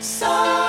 So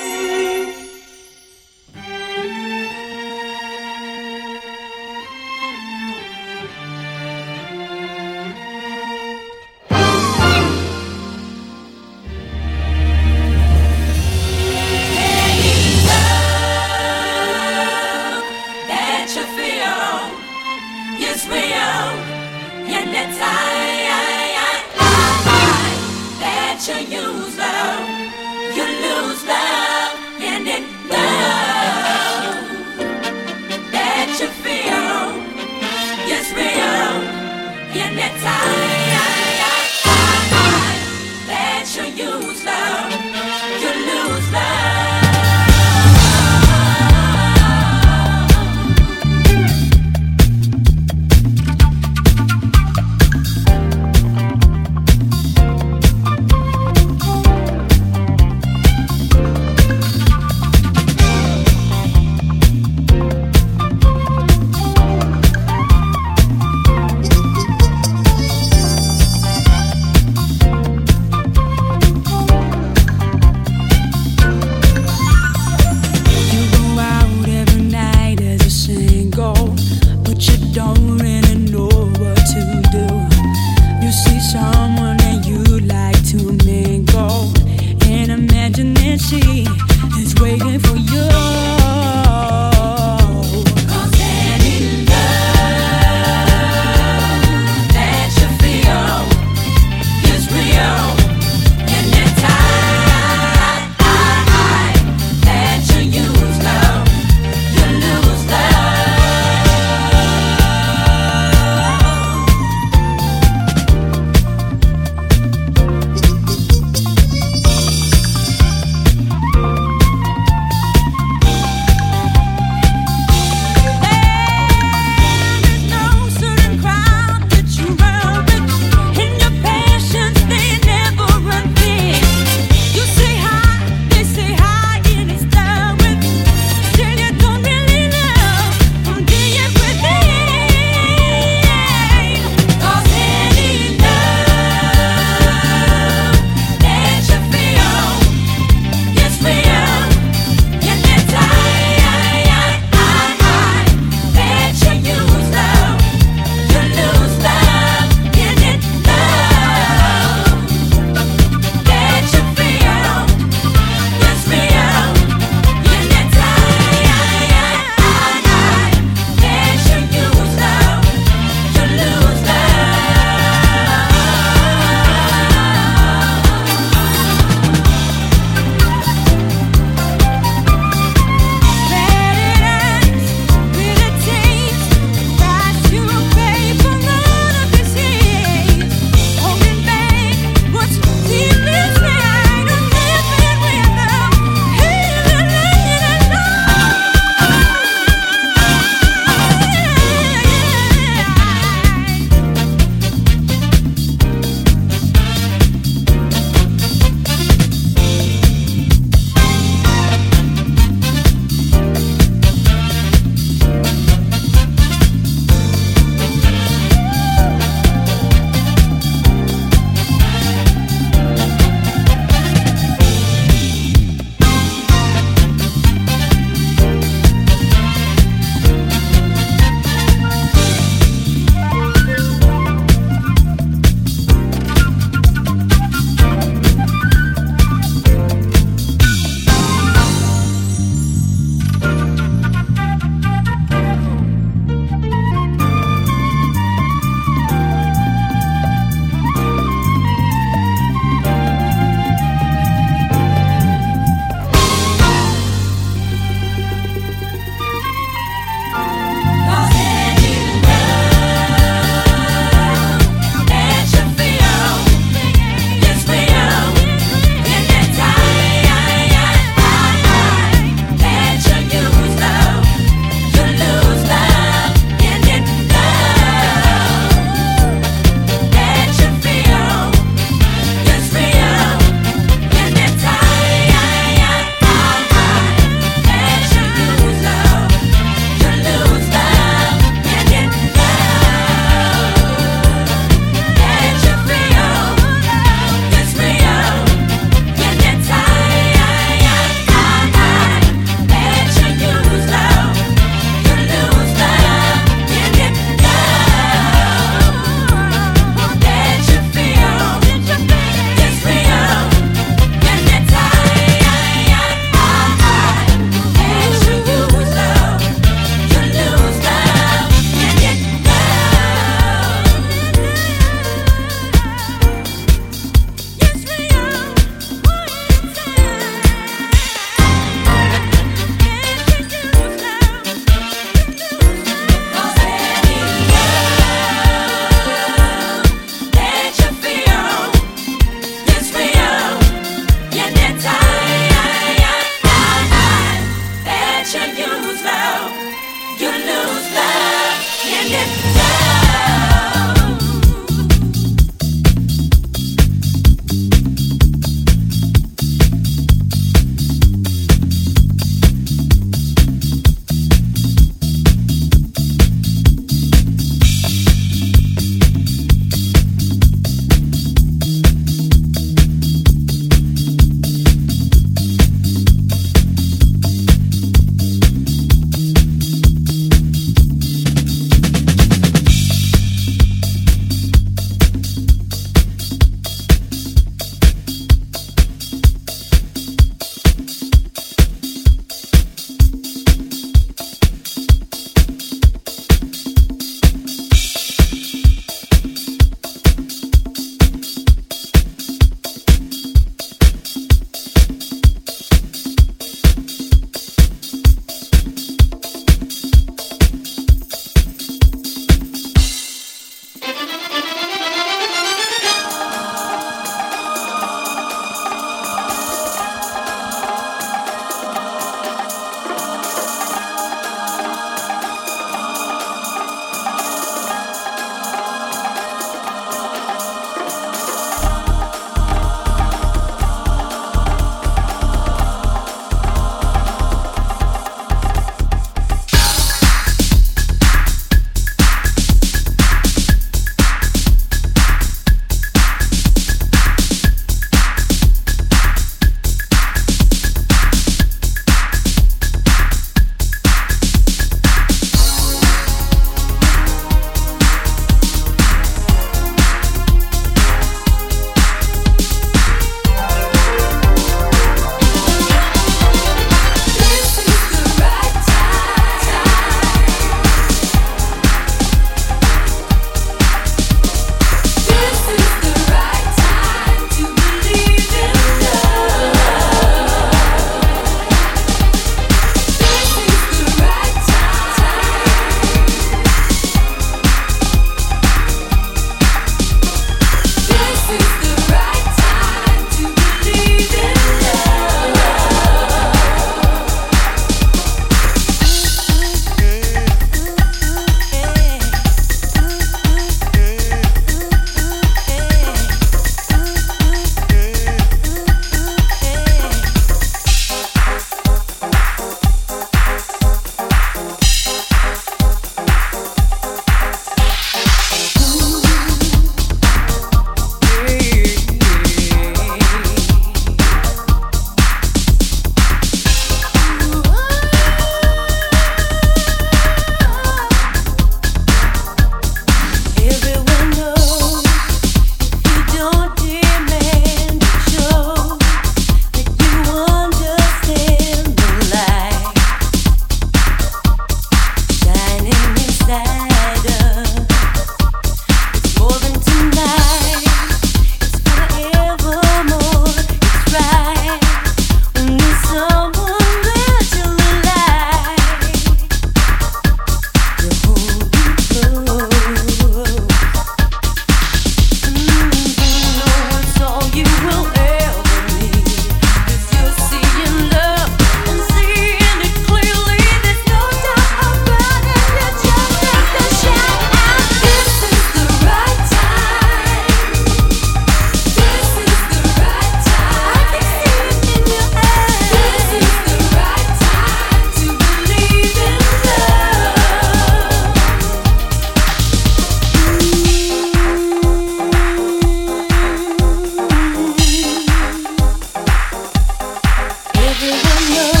everyone knows.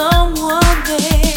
someone there.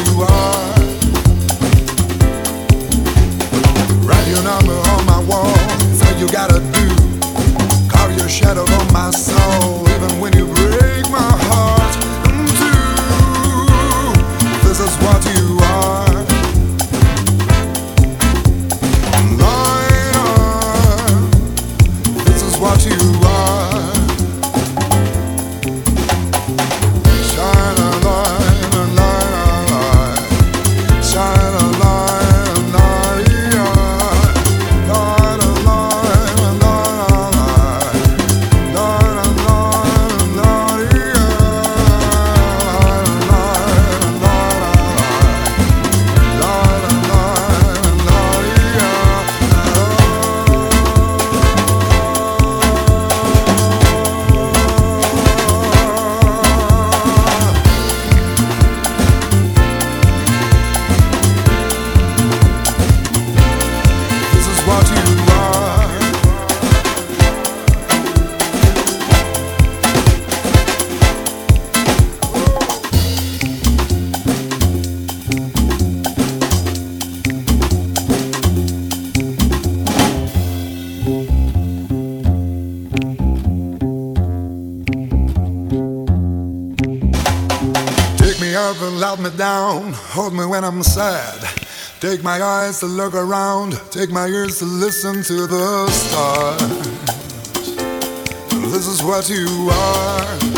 Me down, when I'm sad. Take my eyes to look around, take my ears to listen to the stars. This is what you are.